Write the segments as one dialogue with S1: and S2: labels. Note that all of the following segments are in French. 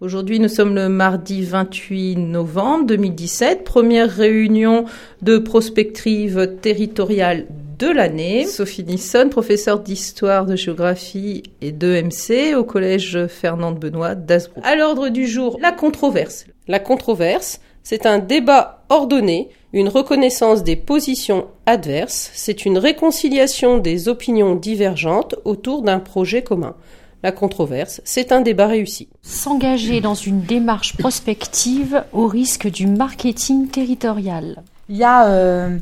S1: Aujourd'hui, nous sommes le mardi 28 novembre 2017, première réunion de prospective territoriale de l'année. Sophie Nisson, professeure d'histoire, de géographie et d'EMC au collège Fernande Benoît d'Asbrook. À l'ordre du jour, la controverse. La controverse, c'est un débat ordonné, une reconnaissance des positions adverses, c'est une réconciliation des opinions divergentes autour d'un projet commun la controverse, c'est un débat réussi.
S2: S'engager dans une démarche prospective au risque du marketing territorial.
S3: Il y a, euh,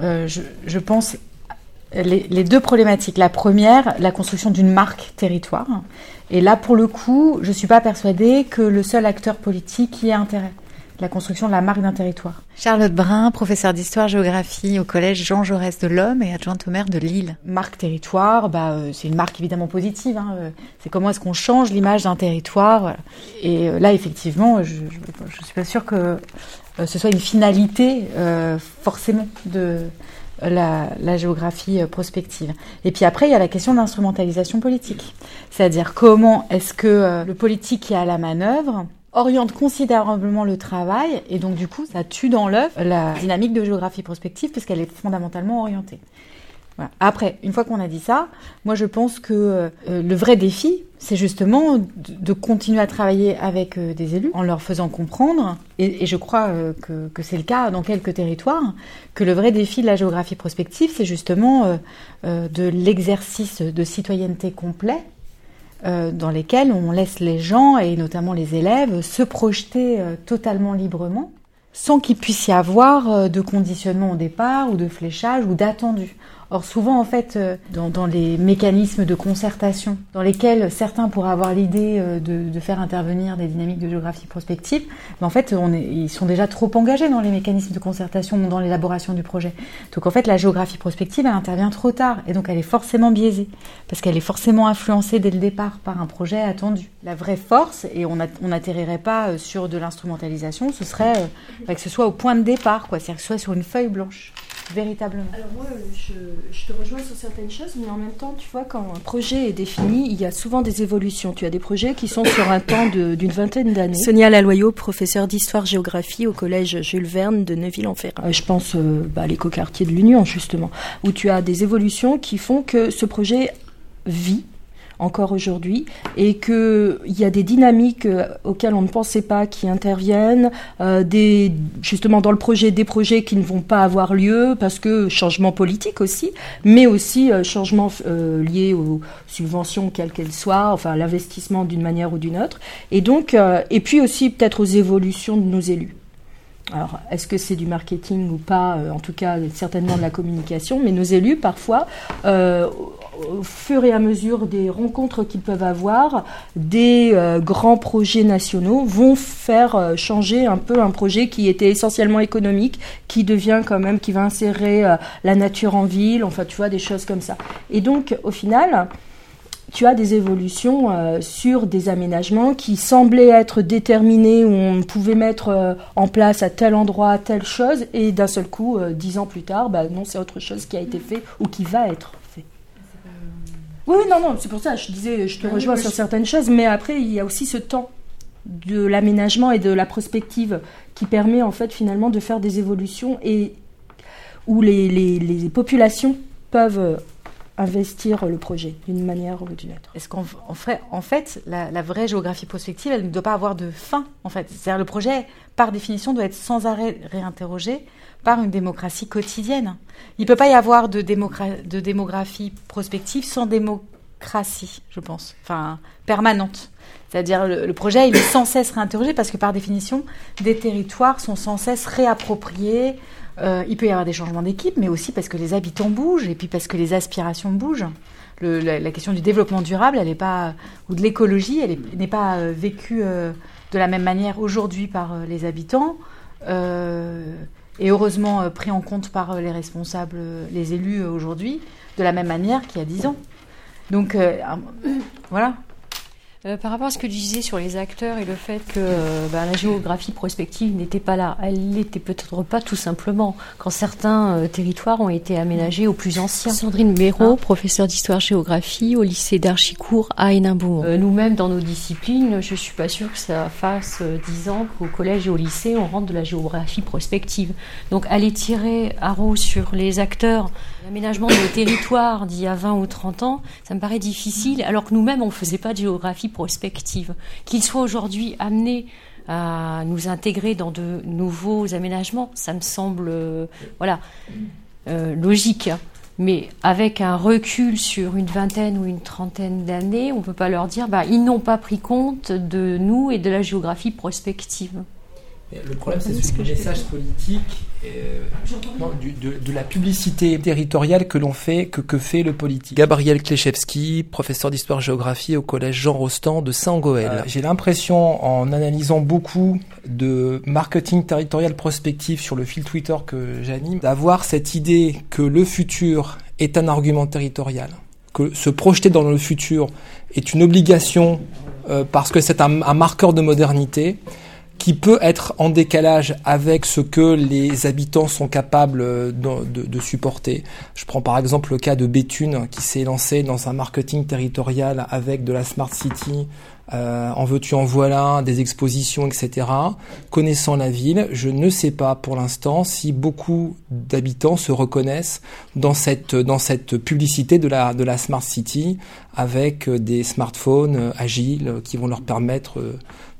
S3: euh, je, pense, les, deux problématiques. La première, la construction d'une marque territoire. Et là, pour le coup, je ne suis pas persuadée que le seul acteur politique y ait intérêt la construction de la marque d'un territoire.
S4: Charlotte Brun, professeure d'histoire-géographie au collège Jean Jaurès de l'Homme et adjointe au maire de Lille.
S3: Marque territoire, bah, euh, c'est une marque évidemment positive. Hein, euh, c'est comment est-ce qu'on change l'image d'un territoire. Et euh, là, effectivement, je ne suis pas sûre que ce soit une finalité forcément de la, la, géographie prospective. Et puis après, il y a la question d'instrumentalisation politique. C'est-à-dire comment est-ce que le politique qui est à la manœuvre oriente considérablement le travail et donc du coup ça tue dans l'œuf la dynamique de géographie prospective puisqu'elle est fondamentalement orientée. Après, une fois qu'on a dit ça, moi je pense que euh, le vrai défi, c'est justement de, continuer à travailler avec euh, des élus en leur faisant comprendre, et, je crois euh, que, que c'est le cas dans quelques territoires, que le vrai défi de la géographie prospective, c'est justement de l'exercice de citoyenneté complet euh, dans lesquels on laisse les gens, et notamment les élèves, se projeter euh, totalement librement, sans qu'il puisse y avoir euh, de conditionnement au départ, ou de fléchage, ou d'attendu. Or, souvent, en fait, euh, dans, les mécanismes de concertation, dans lesquels certains pourraient avoir l'idée euh, de, faire intervenir des dynamiques de géographie prospective, mais en fait, ils sont déjà trop engagés dans les mécanismes de concertation dans l'élaboration du projet. Donc, en fait, la géographie prospective, elle intervient trop tard, et donc elle est forcément biaisée, parce qu'elle est forcément influencée dès le départ par un projet attendu. La vraie force, et on n'atterrirait pas euh, sur de l'instrumentalisation, ce serait bah, que ce soit au point de départ, quoi, c'est-à-dire que ce soit sur une feuille blanche véritablement
S5: Alors moi, je, te rejoins sur certaines choses, mais en même temps, tu vois, quand un projet est défini, il y a souvent des évolutions. Tu as des projets qui sont sur un temps d'une vingtaine d'années.
S6: Sonia Laloyau, professeure d'histoire-géographie au collège Jules Verne de Neuville-en-Ferrain.
S5: Euh, je pense euh, bah, à l'écoquartier de l'Union, justement, où tu as des évolutions qui font que ce projet vit encore aujourd'hui et qu'il y a des dynamiques euh, auxquelles on ne pensait pas qui interviennent, euh, justement dans le projet des projets qui ne vont pas avoir lieu parce que changement politique aussi, mais aussi euh, changement lié aux subventions quelles qu'elles soient, enfin l'investissement d'une manière ou d'une autre, et donc et puis aussi peut-être aux évolutions de nos élus. Alors, est-ce que c'est du marketing ou pas? En tout cas, certainement de la communication. Mais nos élus, parfois, au fur et à mesure des rencontres qu'ils peuvent avoir, des euh, grands projets nationaux vont faire euh, changer un peu un projet qui était essentiellement économique, qui devient quand même, qui va insérer euh, la nature en ville, enfin tu vois, des choses comme ça. Et donc au final, tu as des évolutions sur des aménagements qui semblaient être déterminés, où on pouvait mettre en place à tel endroit telle chose, et d'un seul coup, dix ans plus tard, bah, non, c'est autre chose qui a été fait ou qui va être oui, non, non, c'est pour ça, je disais, je te ah rejoins sur certaines choses, mais après, il y a aussi ce temps de l'aménagement et de la prospective qui permet en fait finalement de faire des évolutions et où les, les, populations peuvent investir le projet d'une manière ou d'une autre.
S3: Est-ce qu'en fait, en fait la, la, vraie géographie prospective, elle ne doit pas avoir de fin, en fait. C'est-à-dire le projet, par définition, doit être sans arrêt réinterrogé par une démocratie quotidienne. Il ne peut pas y avoir de, démographie prospective sans démocratie, je pense, enfin permanente. C'est-à-dire le, projet, il est sans cesse réinterrogé parce que par définition, des territoires sont sans cesse réappropriés. Euh, il peut y avoir des changements d'équipe, mais aussi parce que les habitants bougent et puis parce que les aspirations bougent. la, question du développement durable, elle est pas ou de l'écologie, elle n'est pas euh, vécue euh, de la même manière aujourd'hui par les habitants et heureusement euh, pris en compte par euh, les responsables, euh, les élus aujourd'hui, de la même manière qu'il y a dix ans. Donc voilà.
S2: Euh, par rapport à ce que tu disais sur les acteurs et le fait que euh, bah, la géographie prospective n'était pas là, elle n'était peut-être pas tout simplement quand certains euh, territoires ont été aménagés aux plus anciens.
S6: Sandrine Béraud, professeure d'histoire-géographie au lycée d'Archicourt à Hénin-Bourg.
S2: Nous-mêmes, dans nos disciplines, je suis pas sûre que ça fasse dix ans qu'au collège et au lycée, on rentre de la géographie prospective. Donc aller tirer à roue sur les acteurs, l'aménagement de nos territoires d'il y a 20 ou 30 ans, ça me paraît difficile, alors que nous-mêmes, on faisait pas de géographie prospective. Qu'ils soient aujourd'hui amenés à nous intégrer dans de nouveaux aménagements, ça me semble euh, voilà euh, logique. Mais avec un recul sur une vingtaine ou une trentaine d'années, on ne peut pas leur dire bah, ils n'ont pas pris compte de nous et de la géographie prospective.
S7: Le problème, c'est ce message politique, euh, de, la publicité territoriale que l'on fait, que, que fait le politique. Gabriel Klechevski, professeur d'histoire-géographie au collège Jean Rostand de Saint-Goël. Euh, j'ai l'impression, en analysant beaucoup de marketing territorial prospectif sur le fil Twitter que j'anime, d'avoir cette idée que le futur est un argument territorial, que se projeter dans le futur est une obligation euh, parce que c'est un, un marqueur de modernité qui peut être en décalage avec ce que les habitants sont capables de, de, de supporter. Je prends par exemple le cas de Béthune qui s'est lancé dans un marketing territorial avec de la smart city, euh, en veux-tu en voilà, des expositions, etc. Connaissant la ville, je ne sais pas pour l'instant si beaucoup d'habitants se reconnaissent dans cette dans cette publicité de la de la smart city avec des smartphones agiles qui vont leur permettre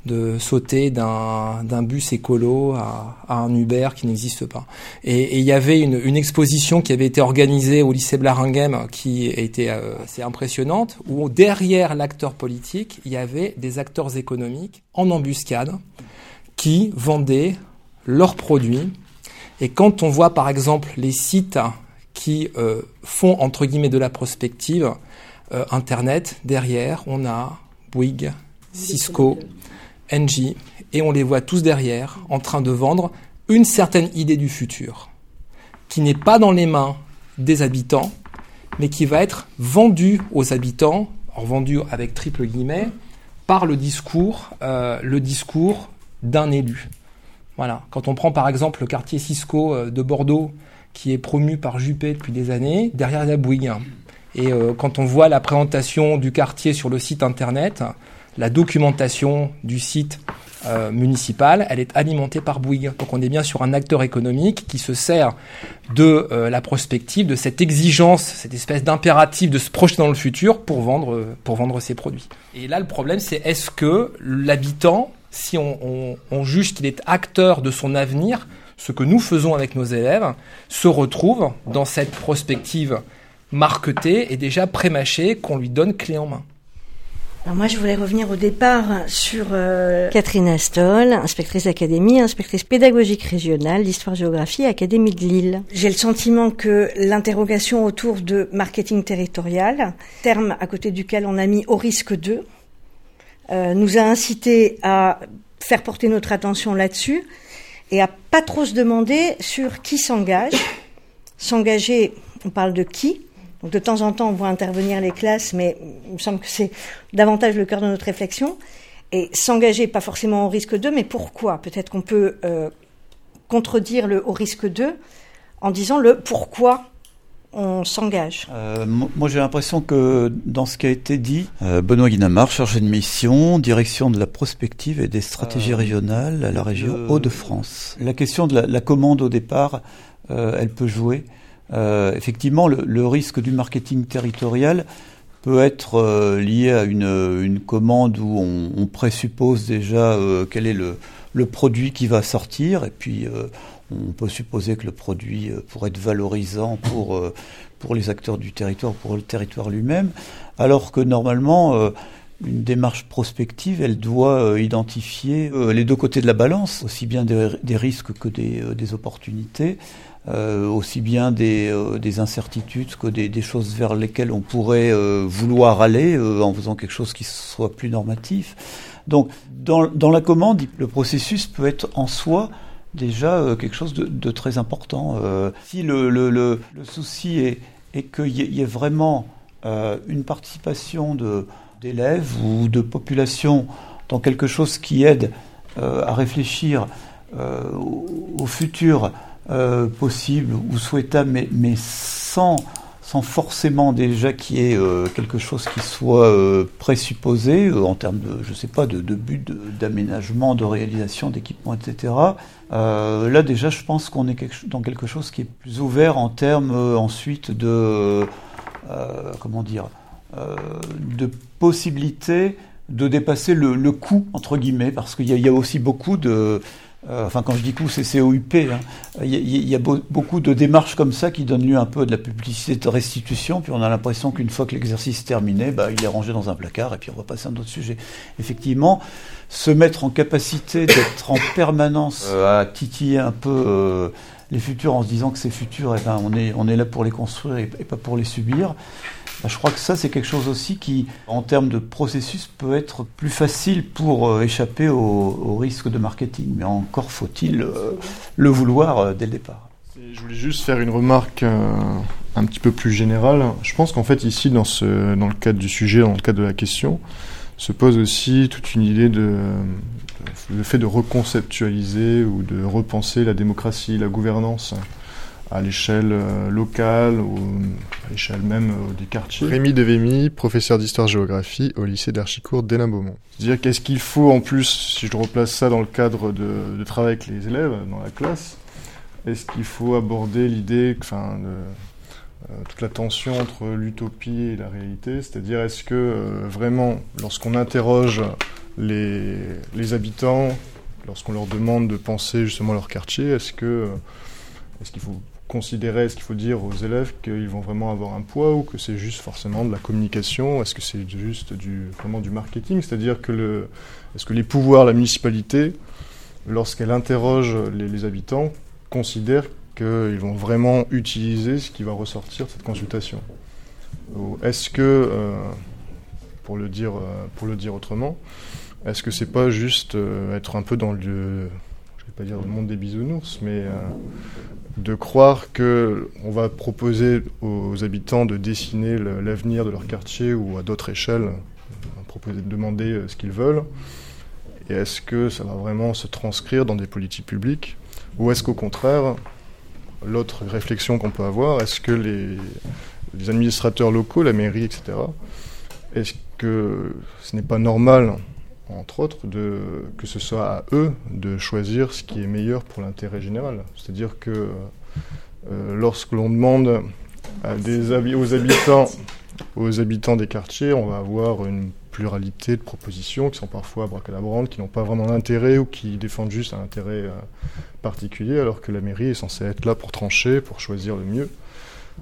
S7: de sauter d'un bus écolo à, un Uber qui n'existe pas. Et il y avait une, une, exposition qui avait été organisée au lycée Blaringhem qui était euh, assez impressionnante, où derrière l'acteur politique, il y avait des acteurs économiques en embuscade qui vendaient leurs produits. Et quand on voit par exemple les sites qui euh, font entre guillemets de la prospective, euh, Internet, derrière, on a Bouygues, Cisco, Et on les voit tous derrière en train de vendre une certaine idée du futur, qui n'est pas dans les mains des habitants, mais qui va être vendue aux habitants, en vendue avec triple guillemets, par le discours, euh, le discours d'un élu. Voilà. Quand on prend par exemple le quartier Cisco euh, de Bordeaux, qui est promu par Juppé depuis des années, derrière la Bouygues. Et euh, quand on voit la présentation du quartier sur le site internet, la documentation du site euh, municipal, elle est alimentée par Bouygues. Donc on est bien sur un acteur économique qui se sert de euh, la prospective, de cette exigence, cette espèce d'impératif de se projeter dans le futur pour vendre, vendre ses produits. Et là, le problème, c'est est-ce que l'habitant, si on, on juge qu'il est acteur de son avenir, ce que nous faisons avec nos élèves, se retrouve dans cette prospective marquetée et déjà prémâchée qu'on lui donne clé en main.
S8: Alors moi, je voulais revenir au départ sur euh, Catherine Astol, inspectrice d'académie, inspectrice pédagogique régionale d'histoire-géographie, Académie de Lille. J'ai le sentiment que l'interrogation autour de marketing territorial, terme à côté duquel on a mis au risque de, euh, nous a incité à faire porter notre attention là-dessus et à pas trop se demander sur qui s'engage. S'engager, on parle de qui? Donc de temps en temps, on voit intervenir les classes, mais il me semble que c'est davantage le cœur de notre réflexion. Et s'engager, pas forcément au risque d'eux, mais pourquoi? Peut-être qu'on peut, euh, contredire le au risque d'eux en disant le pourquoi on s'engage.
S9: Euh, moi, j'ai l'impression que dans ce qui a été dit, euh, Benoît Guinamar, chargé de mission, direction de la prospective et des stratégies régionales à la région Hauts-de-France. La question de la, la, commande au départ, elle peut jouer. Euh, effectivement, le, risque du marketing territorial peut être euh, lié à une, commande où on, présuppose déjà euh, quel est le, produit qui va sortir, et puis on peut supposer que le produit pourrait être valorisant pour, les acteurs du territoire, pour le territoire lui-même, alors que normalement, une démarche prospective, elle doit identifier les deux côtés de la balance, aussi bien des, risques que des opportunités. Euh, aussi bien des, euh, des incertitudes que des, choses vers lesquelles on pourrait euh, vouloir aller en faisant quelque chose qui soit plus normatif. Donc, dans, la commande, le processus peut être en soi déjà quelque chose de, très important. si le, souci est, qu'il y, ait vraiment une participation d'élèves ou de population dans quelque chose qui aide à réfléchir au, futur possible ou souhaitable, mais, sans forcément déjà qu'il y ait euh, quelque chose qui soit euh, présupposé euh, en termes de, je sais pas, de, but d'aménagement, de, réalisation, d'équipement, etc. là déjà, je pense qu'on est dans quelque chose qui est plus ouvert en termes ensuite de, comment dire, de possibilité de dépasser le, coût entre guillemets, parce qu'il y, a aussi beaucoup de euh, enfin, quand je dis coup, c'est COUP. Hein. Il y, a, beaucoup de démarches comme ça qui donnent lieu un peu à de la publicité de restitution, puis on a l'impression qu'une fois que l'exercice est terminé, bah, il est rangé dans un placard et puis on va passer à un autre sujet. Effectivement, se mettre en capacité d'être en permanence euh, à titiller un peu euh, les futurs en se disant que ces futurs, eh ben, on, est, on est là pour les construire et pas pour les subir. Bah, je crois que ça, c'est quelque chose aussi qui, en termes de processus, peut être plus facile pour euh, échapper au, risque de marketing. Mais encore faut-il euh, le vouloir euh, dès le départ.
S10: Je voulais juste faire une remarque un petit peu plus générale. Je pense qu'en fait, ici, dans le cadre du sujet, dans le cadre de la question, se pose aussi toute une idée de, le fait de reconceptualiser ou de repenser la démocratie, la gouvernance à l'échelle euh, locale ou à l'échelle même euh, des quartiers. Rémi Devemy, professeur d'histoire-géographie au lycée d'Archicourt d'Hénin-Beaumont. C'est-à-dire qu'est-ce qu'il faut en plus, si je replace ça dans le cadre de, de travail avec les élèves dans la classe, est-ce qu'il faut aborder l'idée, enfin, de, euh, toute la tension entre l'utopie et la réalité, c'est-à-dire est-ce que vraiment, lorsqu'on interroge les, les habitants, lorsqu'on leur demande de penser justement leur quartier, est-ce que est-ce qu'il faut considérer, est-ce qu'il faut dire aux élèves qu'ils vont vraiment avoir un poids ou que c'est juste forcément de la communication? Est-ce que c'est juste vraiment du marketing? C'est-à-dire que est-ce que les pouvoirs, la municipalité, lorsqu'elle interroge les, habitants, considèrent qu'ils vont vraiment utiliser ce qui va ressortir de cette consultation? Est-ce que, euh, pour, le dire, euh, pour le dire autrement, est-ce que c'est pas juste euh, être un peu dans le, vais pas dire le monde des bisounours, mais de croire que on va proposer aux habitants de dessiner l'avenir de leur quartier ou à d'autres échelles, proposer de demander euh, ce qu'ils veulent. Et est-ce que ça va vraiment se transcrire dans des politiques publiques? Ou est-ce qu'au contraire, l'autre réflexion qu'on peut avoir, est-ce que les, administrateurs locaux, la mairie, etc., est-ce que ce n'est pas normal entre autres, que ce soit à eux de choisir ce qui est meilleur pour l'intérêt général. C'est-à-dire que euh, lorsque l'on demande aux, habitants, aux habitants des quartiers, on va avoir une pluralité de propositions qui sont parfois bracalabrantes, qui n'ont pas vraiment d'intérêt ou qui défendent juste un intérêt euh, particulier, alors que la mairie est censée être là pour trancher, pour choisir le mieux.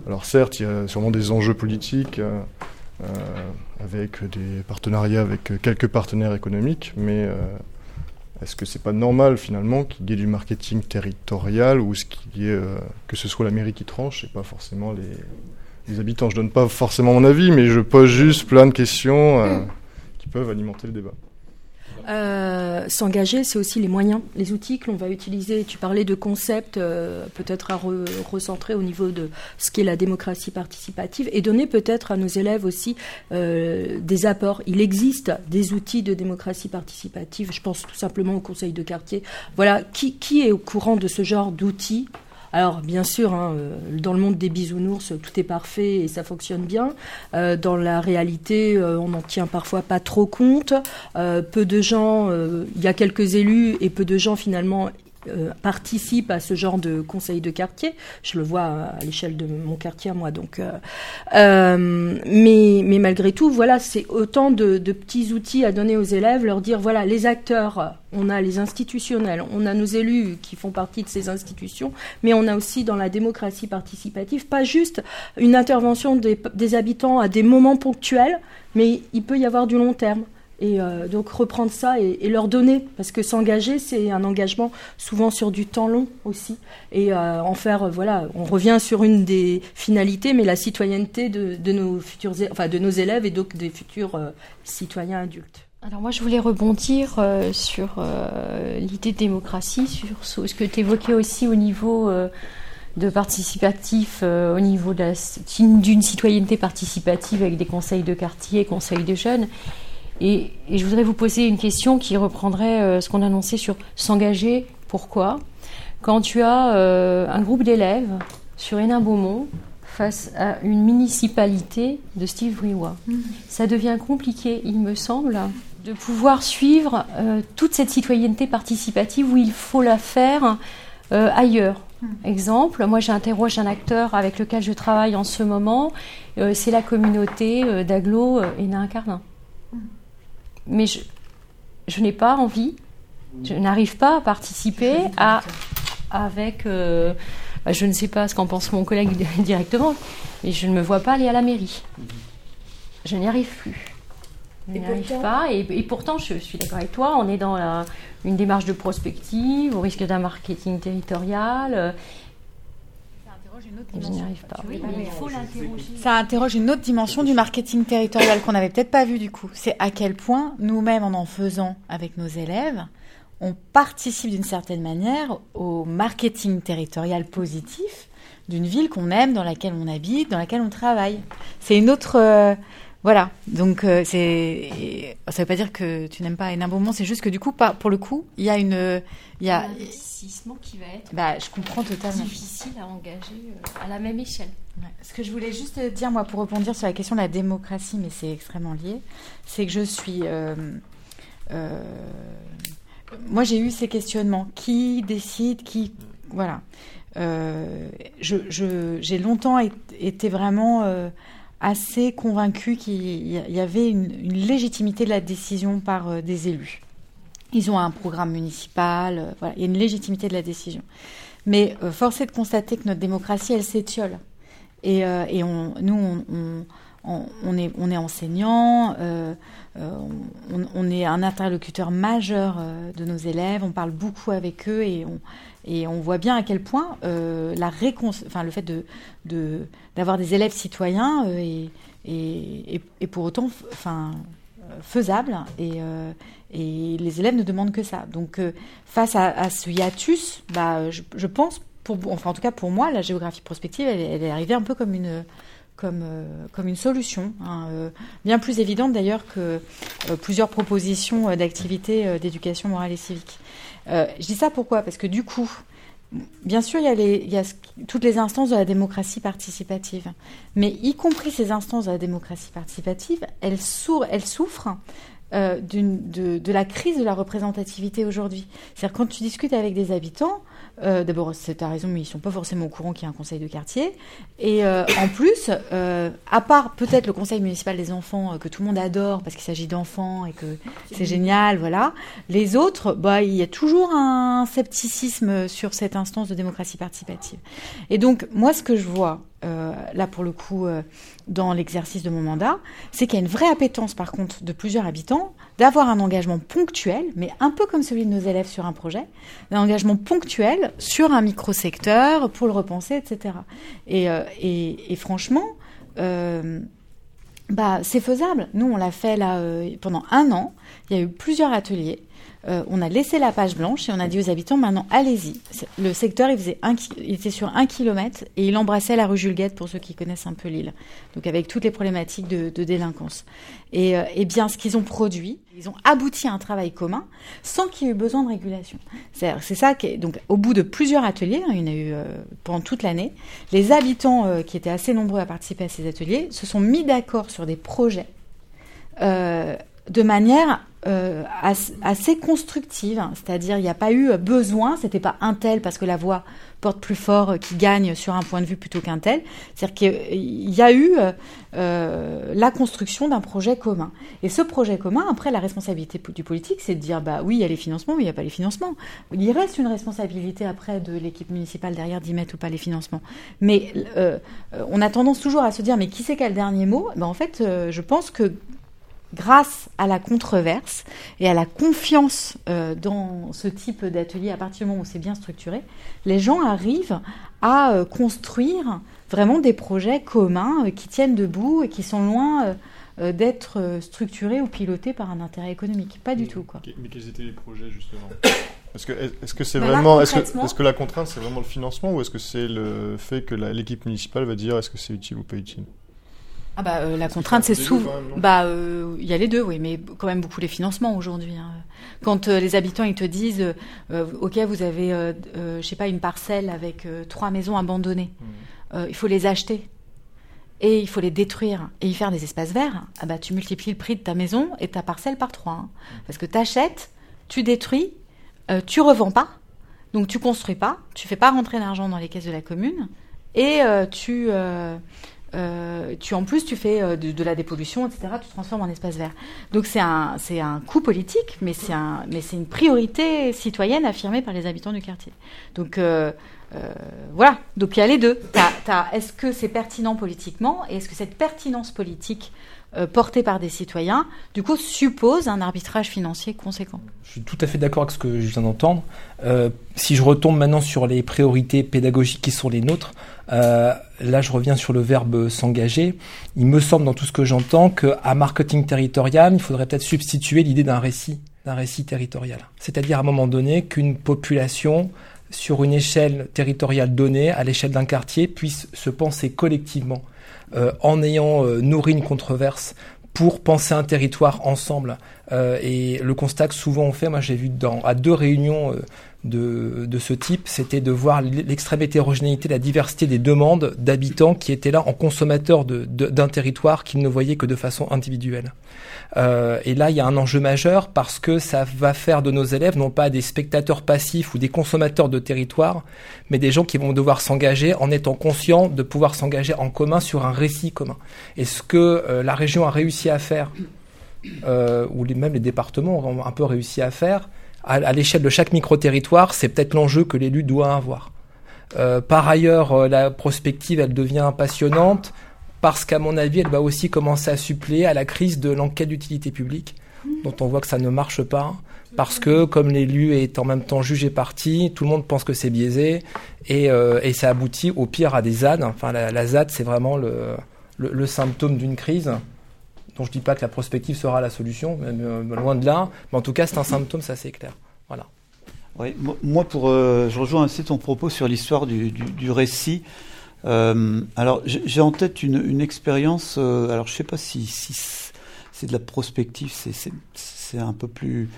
S10: Alors certes, il y a sûrement des enjeux politiques. Euh, avec des partenariats avec quelques partenaires économiques, mais euh, est-ce que c'est pas normal finalement qu'il y ait du marketing territorial ou ce qui est, euh, que ce soit la mairie qui tranche et pas forcément les, les, habitants? Je donne pas forcément mon avis, mais je pose juste plein de questions qui peuvent alimenter le débat.
S5: Euh, s'engager, c'est aussi les moyens, les outils que l'on va utiliser. Tu parlais de concepts euh, peut-être à recentrer au niveau de ce qu'est la démocratie participative et donner peut-être à nos élèves aussi euh, des apports. Il existe des outils de démocratie participative. Je pense tout simplement au conseil de quartier. Voilà, qui, qui est au courant de ce genre d'outils alors, bien sûr, hein, euh, dans le monde des bisounours, tout est parfait et ça fonctionne bien. Euh, dans la réalité, euh, on n'en tient parfois pas trop compte. peu de gens, il y a quelques élus et peu de gens finalement euh, participe à ce genre de conseil de quartier. Je le vois à l'échelle de mon quartier, moi. Donc, euh, euh, mais, malgré tout, voilà, c'est autant de, petits outils à donner aux élèves, leur dire voilà, les acteurs, on a les institutionnels, on a nos élus qui font partie de ces institutions, mais on a aussi dans la démocratie participative pas juste une intervention des habitants à des moments ponctuels, mais il peut y avoir du long terme. Et euh, donc reprendre ça et, leur donner, parce que s'engager, c'est un engagement souvent sur du temps long aussi. Et euh, en faire, euh, voilà, on revient sur une des finalités, mais la citoyenneté de, nos futurs, enfin de nos élèves et donc des futurs citoyens adultes.
S2: Alors moi, je voulais rebondir sur l'idée de démocratie, sur ce que tu évoquais aussi au niveau de participatif au niveau d'une citoyenneté participative avec des conseils de quartier, conseils de jeunes. Et, je voudrais vous poser une question qui reprendrait ce qu'on annonçait sur s'engager, pourquoi? Quand tu as un groupe d'élèves sur Hénin-Beaumont face à une municipalité de Steve Briouat. Mm. Ça devient compliqué, il me semble, de pouvoir suivre euh, toute cette citoyenneté participative où il faut la faire euh, ailleurs. Mm. Exemple, moi j'interroge un acteur avec lequel je travaille en ce moment, euh, c'est la communauté d'Aglo et Nain-Carlin. Mm. Mais je, je n'ai pas envie, je n'arrive pas à participer à, avec bah, je ne sais pas ce qu'en pense mon collègue directement, mais je ne me vois pas aller à la mairie. Je n'y arrive plus. Je n'y arrive pas. Et, pourtant, je suis d'accord avec toi, on est dans une démarche de prospective, au risque d'un marketing territorial.
S3: Je n'y arrive pas. Ça interroge une autre dimension du marketing territorial qu'on n'avait peut-être pas vu du coup. C'est à quel point nous-mêmes, en en faisant avec nos élèves, on participe d'une certaine manière au marketing territorial positif d'une ville qu'on aime, dans laquelle on habite, dans laquelle on travaille. C'est une autre... Euh, voilà, donc euh, c'est ça veut pas dire que tu n'aimes pas un Beaumont, c'est juste que du coup, pas, pour le coup, il y a une, il y a
S2: un investissement qui va être
S3: bah, je comprends totalement
S2: difficile à engager euh, à la même échelle.
S3: Ce que je voulais juste dire moi pour rebondir sur la question de la démocratie, mais c'est extrêmement lié, c'est que je suis moi, j'ai eu ces questionnements. Qui décide Qui Voilà. Euh, j'ai longtemps été vraiment euh, assez convaincue qu'il y avait une, légitimité de la décision par euh, des élus. Ils ont un programme municipal, voilà, il y a une légitimité de la décision. Mais force est de constater que notre démocratie, elle s'étiole. Et, on, nous, on, on, est, on enseignant, euh, euh, on, est un interlocuteur majeur euh, de nos élèves, on parle beaucoup avec eux et on, et on voit bien à quel point la enfin, le fait d'avoir des élèves citoyens est, et pour autant faisable et, et les élèves ne demandent que ça. Donc face à, ce hiatus, bah, je, pense, en tout cas pour moi, la géographie prospective, elle est arrivée un peu comme une euh, solution, hein, euh, bien plus évidente d'ailleurs que euh, plusieurs propositions d'activités d'éducation morale et civique. Je dis ça pourquoi? Parce que du coup, bien sûr, il y, a toutes les instances de la démocratie participative, mais y compris ces instances de la démocratie participative, elles souffrent euh, de, de, la crise de la représentativité aujourd'hui. C'est-à-dire quand tu discutes avec des habitants, euh, d'abord tu as raison, mais ils sont pas forcément au courant qu'il y a un conseil de quartier. Et euh, en plus, à part peut-être le conseil municipal des enfants que tout le monde adore parce qu'il s'agit d'enfants et que c'est génial, voilà. Les autres, bah il y a toujours un scepticisme sur cette instance de démocratie participative. Et donc moi, ce que je vois euh, là pour le coup euh, dans l'exercice de mon mandat, c'est qu'il y a une vraie appétence par contre de plusieurs habitants d'avoir un engagement ponctuel, mais un peu comme celui de nos élèves sur un projet, un engagement ponctuel sur un micro-secteur pour le repenser, etc. Euh, et, franchement, bah, c'est faisable. Nous, on l'a fait là pendant un an. Il y a eu plusieurs ateliers. Euh, on a laissé la page blanche et on a dit aux habitants maintenant allez-y. Le secteur faisait était sur un kilomètre et il embrassait la rue Jules pour ceux qui connaissent un peu l'île. Donc avec toutes les problématiques de, délinquance. Et, euh, et, bien ce qu'ils ont produit, ils ont abouti à un travail commun sans qu'il y ait eu besoin de régulation. C'est ça qui donc au bout de plusieurs ateliers, hein, il y en a eu euh, pendant toute l'année, les habitants qui étaient assez nombreux à participer à ces ateliers se sont mis d'accord sur des projets de manière euh, assez constructive, c'est-à-dire il n'y a pas eu besoin, c'était pas un tel parce que la voix porte plus fort qui gagne sur un point de vue plutôt qu'un tel, c'est-à-dire qu'il y a eu euh, la construction d'un projet commun. Et ce projet commun, après la responsabilité du politique, c'est de dire bah oui il y a les financements, mais il n'y a pas les financements. Il reste une responsabilité après de l'équipe municipale derrière d'y mettre ou pas les financements. Mais euh, on a tendance toujours à se dire mais qui c'est qui a le dernier mot? Ben, En fait, je pense que grâce à la controverse et à la confiance euh, dans ce type d'atelier, à partir du moment où c'est bien structuré, les gens arrivent à euh, construire vraiment des projets communs euh, qui tiennent debout et qui sont loin d'être structurés ou pilotés par un intérêt économique. Pas du tout. Quoi.
S10: Mais quels étaient les projets justement Est-ce que est-ce que c'est vraiment est-ce que, est que la contrainte c'est vraiment le financement ou est-ce que c'est le fait que l'équipe municipale va dire est-ce que c'est utile ou pas utile?
S3: Ah bah euh, la contrainte c'est souvent bah euh, il y a les deux oui mais quand même beaucoup les financements aujourd'hui hein. quand euh, les habitants ils te disent ok vous avez je sais pas une parcelle avec trois maisons abandonnées mmh. il faut les acheter et il faut les détruire et y faire des espaces verts ah bah tu multiplies le prix de ta maison et ta parcelle par trois hein. mmh. parce que tu achètes tu détruis tu revends pas donc tu construis pas tu fais pas rentrer l'argent dans les caisses de la commune et tu euh, tu en plus tu fais euh, de, la dépollution, etc. Tu transformes en espace vert. Donc c'est un c'est un coût politique, mais c'est un mais c'est une priorité citoyenne affirmée par les habitants du quartier. Donc euh, voilà. Donc il y a les deux. est-ce que c'est pertinent politiquement et est-ce que cette pertinence politique euh, porté par des citoyens, du coup, suppose un arbitrage financier conséquent.
S7: Je suis tout à fait d'accord avec ce que je viens d'entendre. Euh, si je retombe maintenant sur les priorités pédagogiques qui sont les nôtres, euh, là je reviens sur le verbe s'engager. Il me semble dans tout ce que j'entends qu'à marketing territorial, il faudrait peut-être substituer l'idée d'un récit, d'un récit territorial. C'est-à-dire à un moment donné qu'une population sur une échelle territoriale donnée, à l'échelle d'un quartier, puisse se penser collectivement en ayant euh, nourri une controverse pour penser un territoire ensemble. Euh, et le constat que souvent on fait, moi j'ai vu dans, à deux réunions de, de ce type, c'était de voir l'extrême hétérogénéité, la diversité des demandes d'habitants qui étaient là en consommateurs d'un de, territoire qu'ils ne voyaient que de façon individuelle. Euh, et là, il y a un enjeu majeur parce que ça va faire de nos élèves non pas des spectateurs passifs ou des consommateurs de territoire, mais des gens qui vont devoir s'engager en étant conscients de pouvoir s'engager en commun sur un récit commun. Et ce que euh, la région a réussi à faire, euh, ou même les départements ont un peu réussi à faire, à, l'échelle de chaque micro-territoire, c'est peut-être l'enjeu que l'élu doit avoir. Euh, par ailleurs, euh, la prospective, elle devient passionnante parce qu'à mon avis, elle va aussi commencer à suppléer à la crise de l'enquête d'utilité publique, dont on voit que ça ne marche pas, parce que comme l'élu est en même temps jugé parti, tout le monde pense que c'est biaisé, et, euh, ça aboutit au pire à des ZAD. Enfin, la, ZAD, c'est vraiment le symptôme d'une crise. Donc je dis pas que la prospective sera la solution, même, euh, loin de là, mais en tout cas c'est un symptôme, ça c'est clair. Voilà.
S9: Oui, moi pour, euh, je rejoins assez ton propos sur l'histoire du, du, récit. Euh, alors j'ai en tête une, expérience, alors je sais pas si, si c'est de la prospective, c'est un peu plus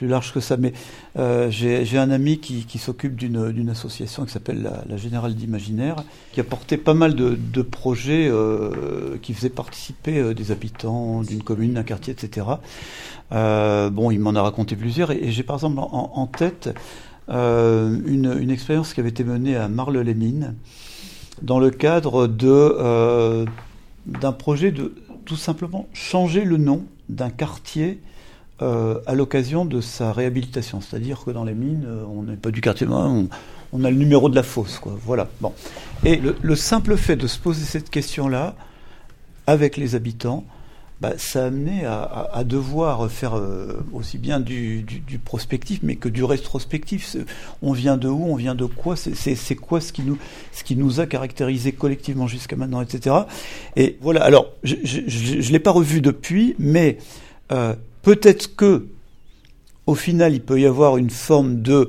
S9: plus large que ça. Mais euh, j'ai un ami qui, s'occupe d'une association qui s'appelle la, Générale d'Imaginaire, qui a porté pas mal de, projets euh, qui faisaient participer euh, des habitants d'une commune, d'un quartier, etc. Bon, il m'en a raconté plusieurs, et, j'ai par exemple en, tête une, une, expérience qui avait été menée à Marle-les-Mines dans le cadre d'un projet de tout simplement changer le nom d'un quartier euh, à l'occasion de sa réhabilitation. C'est-à-dire que dans les mines, euh, on n'est pas du quartier, on, on, a le numéro de la fosse. Quoi. Voilà. Bon. Et le, le simple fait de se poser cette question-là avec les habitants, bah, ça a amené à, devoir faire euh, aussi bien du, prospectif, mais que du rétrospectif. On vient de où On vient de quoi C'est quoi ce qui, nous, ce qui nous a caractérisé collectivement jusqu'à maintenant, etc. Et voilà, alors, je ne l'ai pas revu depuis, mais Peut-être que, au final, il peut y avoir une forme de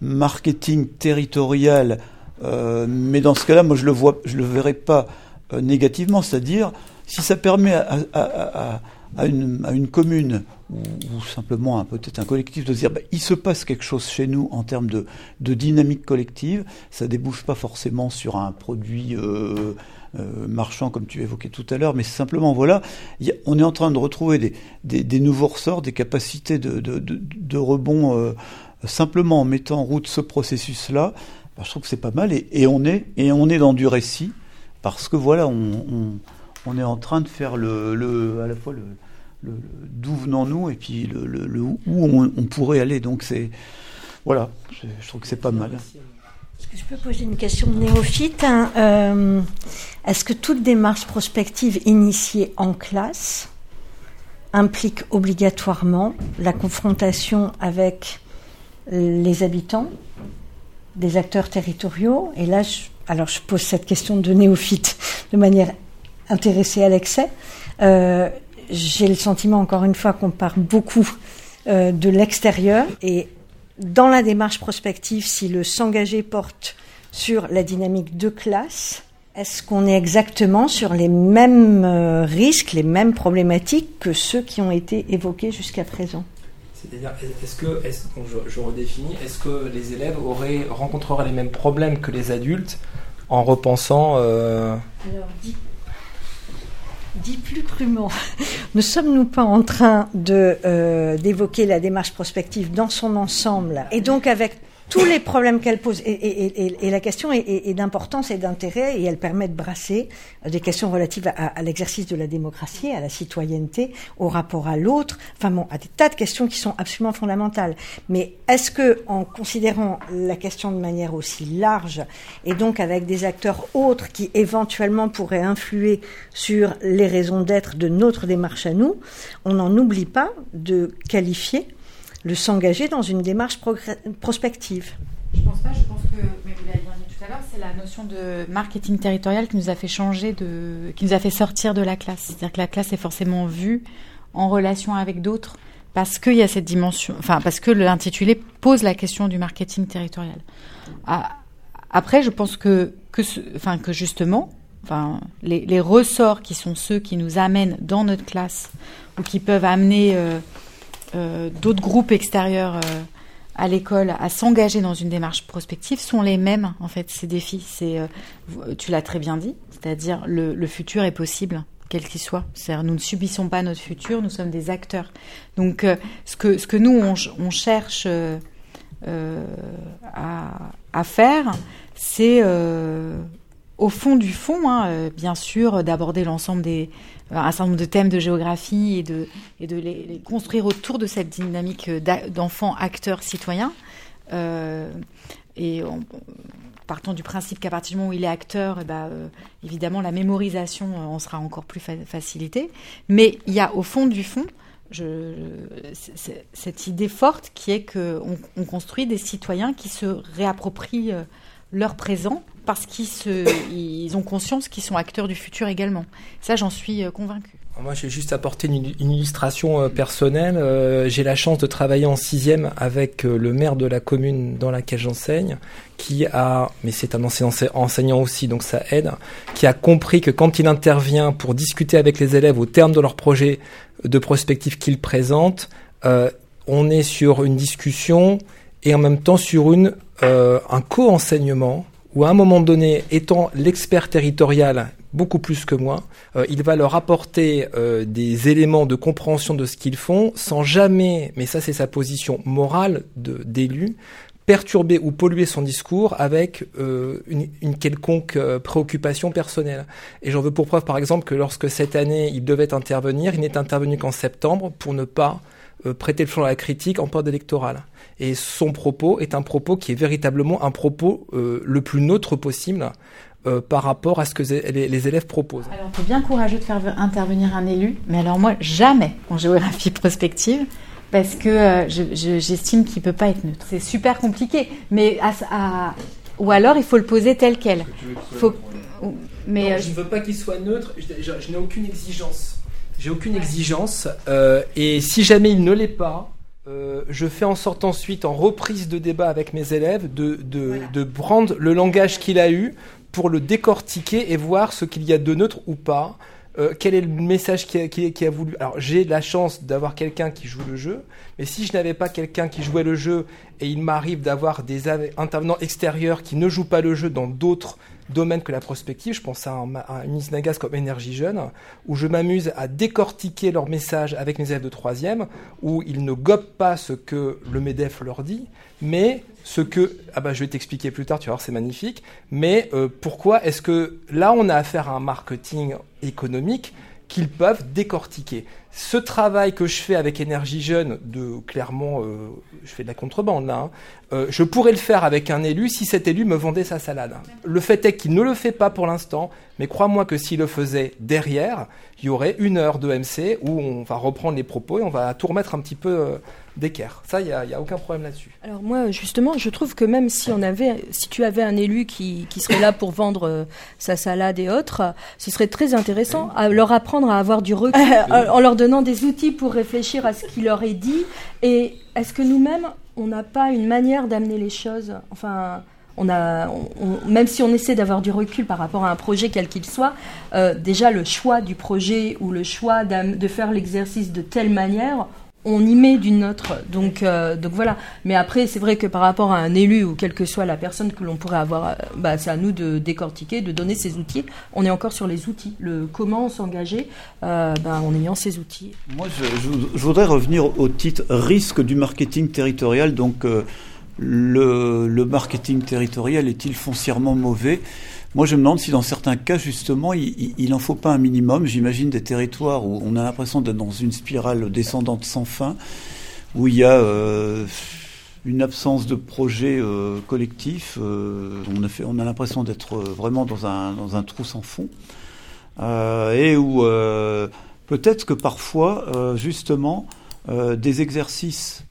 S9: marketing territorial, euh, mais dans ce cas-là, moi, je le vois, je le verrai pas euh, négativement. C'est-à-dire, si ça permet à, une, une, commune ou, simplement peut-être un collectif de se dire, bah, il se passe quelque chose chez nous en termes de, dynamique collective, ça débouche pas forcément sur un produit. Euh, euh, marchand, comme tu évoquais tout à l'heure, mais simplement, voilà, on est en train de retrouver des, nouveaux ressorts, des capacités de, rebond euh, simplement en mettant en route ce processus-là. Ben, je trouve que c'est pas mal et, on est, et on est dans du récit parce que voilà, on, est en train de faire le, le à la fois le, d'où venons-nous et puis le, où on, pourrait aller. Donc c'est voilà, je, je trouve que c'est pas mal.
S8: Est-ce que je peux poser une question de néophyte hein euh, Est-ce que toute démarche prospective initiée en classe implique obligatoirement la confrontation avec les habitants, des acteurs territoriaux? Et là, je, alors je pose cette question de néophyte de manière intéressée à l'excès. Euh, J'ai le sentiment, encore une fois, qu'on part beaucoup euh, de l'extérieur et dans la démarche prospective, si le s'engager porte sur la dynamique de classe, est-ce qu'on est exactement sur les mêmes euh, risques, les mêmes problématiques que ceux qui ont été évoqués jusqu'à présent?
S7: C'est-à-dire, est-ce que, je, redéfinis, est-ce que les élèves auraient, rencontreraient les mêmes problèmes que les adultes en repensant
S8: euh... Alors, dit, plus crûment, ne sommes-nous pas en train de euh, d'évoquer la démarche prospective dans son ensemble? Et donc avec tous les problèmes qu'elle pose. Et, la question est, d'importance et d'intérêt, et elle permet de brasser des questions relatives à, à l'exercice de la démocratie, à la citoyenneté, au rapport à l'autre, enfin bon, à des tas de questions qui sont absolument fondamentales. Mais est-ce que, en considérant la question de manière aussi large, et donc avec des acteurs autres qui éventuellement pourraient influer sur les raisons d'être de notre démarche à nous, on n'en oublie pas de qualifier le s'engager dans une démarche prospective.
S3: Je pense pas, je pense que, mais vous l'avez bien dit tout à l'heure, c'est la notion de marketing territorial qui nous a fait changer de, qui nous a fait sortir de la classe. C'est-à-dire que la classe est forcément vue en relation avec d'autres parce qu'il y a cette dimension, enfin parce que l'intitulé pose la question du marketing territorial. Ah, après, je pense que, que, enfin, que justement, enfin, les, ressorts qui sont ceux qui nous amènent dans notre classe ou qui peuvent amener euh, d'autres groupes extérieurs euh, à l'école à s'engager dans une démarche prospective sont les mêmes en fait ces défis. C'est euh, tu l'as très bien dit c'est-à-dire le, futur est possible quel qu'il soit. C'est-à-dire nous ne subissons pas notre futur nous sommes des acteurs. Donc ce que ce que nous on, cherche à, faire c'est au fond du fond hein, bien sûr d'aborder l'ensemble des un certain nombre de thèmes de géographie et de, et de les, construire autour de cette dynamique d'enfants acteurs citoyens. Euh, et partant du principe qu'à partir du moment où il est acteur, eh ben, euh, évidemment, la mémorisation euh, en sera encore plus facilitée. Mais il y a au fond du fond cette idée forte qui est qu'on on construit des citoyens qui se réapproprient leur présent parce qu'ils ils ont conscience qu'ils sont acteurs du futur également. Ça, j'en suis euh, convaincue.
S7: Moi, j'ai juste apporté une, illustration euh, personnelle. Euh, j'ai la chance de travailler en sixième avec le maire de la commune dans laquelle j'enseigne, qui a, mais c'est un enseignant aussi, donc ça aide, qui a compris que quand il intervient pour discuter avec les élèves au terme de leur projet de prospective qu'ils présentent, on est sur une discussion et en même temps sur une, un co-enseignement où à un moment donné, étant l'expert territorial beaucoup plus que moi, euh, il va leur apporter euh, des éléments de compréhension de ce qu'ils font sans jamais, mais ça c'est sa position morale d'élu, perturber ou polluer son discours avec euh, une, une, quelconque préoccupation personnelle. Et j'en veux pour preuve par exemple que lorsque cette année il devait intervenir, il n'est intervenu qu'en septembre pour ne pas prêter le flanc à la critique en période électorale. Et son propos est un propos qui est véritablement un propos euh, le plus neutre possible euh, par rapport à ce que les, élèves proposent.
S3: Alors, c'est bien courageux de faire intervenir un élu, mais alors moi, jamais en géographie prospective, parce que euh, j'estime qu'il ne peut pas être neutre. C'est super compliqué, mais à, ou alors il faut le poser tel quel.
S7: Faut... Mais je ne veux pas qu'il soit neutre. Je, n'ai aucune exigence. J'ai aucune exigence. et si jamais il ne l'est pas, euh, je fais en sorte ensuite, en reprise de débat avec mes élèves, de, de, de prendre le langage qu'il a eu pour le décortiquer et voir ce qu'il y a de neutre ou pas. Euh, quel est le message qui a, qui, a voulu Alors j'ai la chance d'avoir quelqu'un qui joue le jeu, mais si je n'avais pas quelqu'un qui jouait le jeu et il m'arrive d'avoir des intervenants extérieurs qui ne jouent pas le jeu dans d'autres domaine que la prospective. Je pense à, un, à une comme Énergie Jeune, où je m'amuse à décortiquer leurs messages avec mes élèves de troisième, où ils ne gobent pas ce que le MEDEF leur dit, mais ce que... Ah bah je vais t'expliquer plus tard, tu vas voir, c'est magnifique. Mais euh, pourquoi est-ce que là, on a affaire à un marketing économique qu'ils peuvent décortiquer? Ce travail que je fais avec Énergie Jeune, de clairement, euh, je fais de la contrebande là, hein, euh, je pourrais le faire avec un élu si cet élu me vendait sa salade. Le fait est qu'il ne le fait pas pour l'instant, mais crois-moi que s'il le faisait derrière, il y aurait une heure de MC où on va reprendre les propos et on va tout remettre un petit peu euh, d'équerre. Ça, il n'y a, a, aucun problème là-dessus.
S5: Alors moi, justement, je trouve que même si on avait, si tu avais un élu qui, qui serait là pour vendre euh, sa salade et autres, ce serait très intéressant à leur apprendre à avoir du recul en leur donnant des outils pour réfléchir à ce qui leur est dit. Et est-ce que nous-mêmes, on n'a pas une manière d'amener les choses? Enfin, on a, même si on essaie d'avoir du recul par rapport à un projet quel qu'il soit, euh, déjà le choix du projet ou le choix de faire l'exercice de telle manière, on y met d'une autre. Donc, euh, donc voilà. Mais après, c'est vrai que par rapport à un élu ou quelle que soit la personne que l'on pourrait avoir, euh, bah, c'est à nous de décortiquer, de donner ces outils. On est encore sur les outils. Le comment s'engager bah, en ayant ces outils.
S9: Moi, je, voudrais revenir au titre risque du marketing territorial. Donc, le, marketing territorial est-il foncièrement mauvais? Moi, je me demande si dans certains cas, justement, il n'en faut pas un minimum. J'imagine des territoires où on a l'impression d'être dans une spirale descendante sans fin, où il y a euh, une absence de projet euh, collectif. Euh, on a, on a l'impression d'être vraiment dans un, dans un trou sans fond. et où peut-être que parfois, justement, des exercices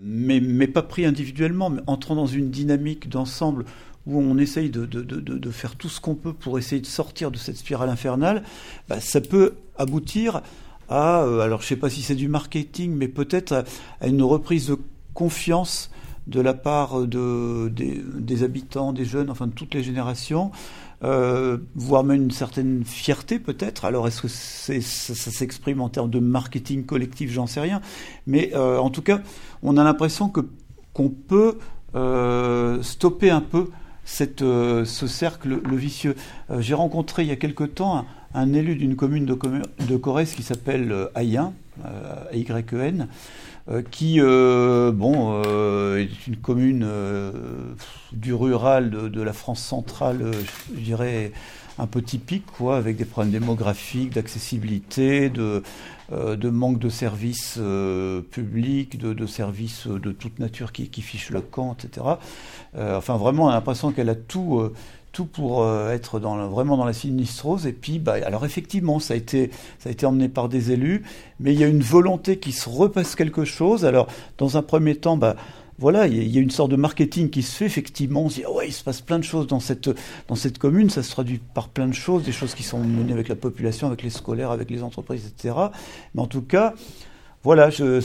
S9: mais, mais pas pris individuellement, mais entrant dans une dynamique d'ensemble où on essaye de, faire tout ce qu'on peut pour essayer de sortir de cette spirale infernale, bah, ça peut aboutir à, euh, alors je ne sais pas si c'est du marketing, mais peut-être à, une reprise de confiance de la part de, des, habitants, des jeunes, enfin de toutes les générations, euh, voire même une certaine fierté peut-être. Alors est-ce que ça, s'exprime en termes de marketing collectif? J'en sais rien. Mais euh, en tout cas, on a l'impression que qu'on peut stopper un peu cette, euh, ce cercle le vicieux. Euh, j'ai rencontré il y a quelque temps un, élu d'une commune de, Corrèze qui s'appelle euh, Ayen, A-Y-E-N, qui bon, est une commune du rural de, de, la France centrale, je dirais un peu typique, quoi, avec des problèmes démographiques, d'accessibilité, de, de manque de services euh, publics, de, services de toute nature qui, qui fichent le camp, etc. Euh, enfin, vraiment, on a l'impression qu'elle a tout tout pour être dans vraiment dans la sinistrose. Et puis, bah, alors effectivement, ça a été ça a été emmené par des élus, mais il y a une volonté qui se repasse quelque chose. Alors, dans un premier temps, bah, voilà, il y a une sorte de marketing qui se fait effectivement. On se dit, ah ouais, il se passe plein de choses dans cette, dans cette commune, ça se traduit par plein de choses, des choses qui sont menées avec la population, avec les scolaires, avec les entreprises, etc. Mais en tout cas, voilà, je,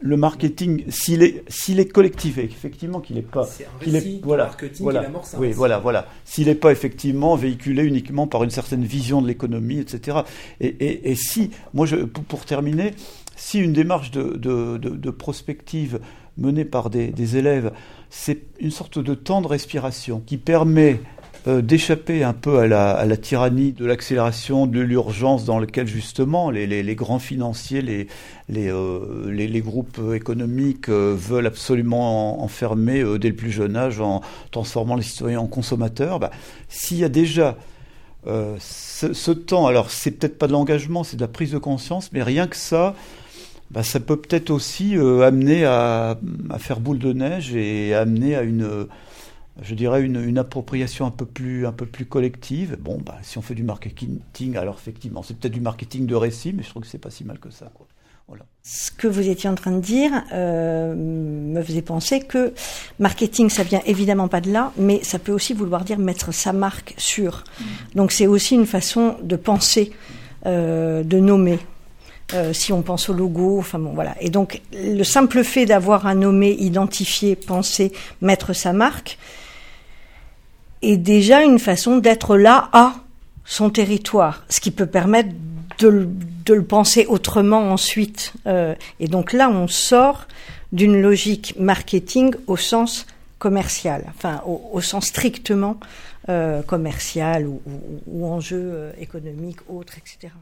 S9: le marketing, s'il est, s'il est collectivé, effectivement qu'il n'est pas,
S7: qu'il est,
S9: voilà,
S7: marketing
S9: voilà, oui, voilà, voilà, s'il n'est pas effectivement véhiculé uniquement par une certaine vision de l'économie, etc. Et, et, et, si, moi, je, pour, pour terminer, si une démarche de, de, de, de prospective menée par des, élèves, c'est une sorte de temps de respiration qui permet euh, d'échapper un peu à la, tyrannie de l'accélération, de l'urgence dans lequel justement les, grands financiers, les, les, euh, groupes économiques euh, veulent absolument enfermer dès le plus jeune âge en transformant les citoyens en consommateurs. Bah, s'il y a déjà ce, ce, temps, alors c'est peut-être pas de l'engagement, c'est de la prise de conscience, mais rien que ça, bah, ça peut peut-être aussi euh, amener à, à, faire boule de neige et amener à une, je dirais, une, une, appropriation un peu plus, un peu plus collective. Bon, bah, si on fait du marketing, alors effectivement, c'est peut-être du marketing de récit, mais je trouve que c'est pas si mal que ça. Quoi.
S8: Voilà. Ce que vous étiez en train de dire euh, me faisait penser que marketing, ça vient évidemment pas de là, mais ça peut aussi vouloir dire mettre sa marque sur. Mmh. Donc c'est aussi une façon de penser, euh, de nommer. Euh, si on pense au logo, enfin bon voilà. Et donc le simple fait d'avoir un nommé, identifié, pensé, mettre sa marque, est déjà une façon d'être là à son territoire, ce qui peut permettre de, le penser autrement ensuite. Euh, et donc là, on sort d'une logique marketing au sens commercial, enfin au, sens strictement euh, commercial ou, ou, ou enjeu économique, autre, etc.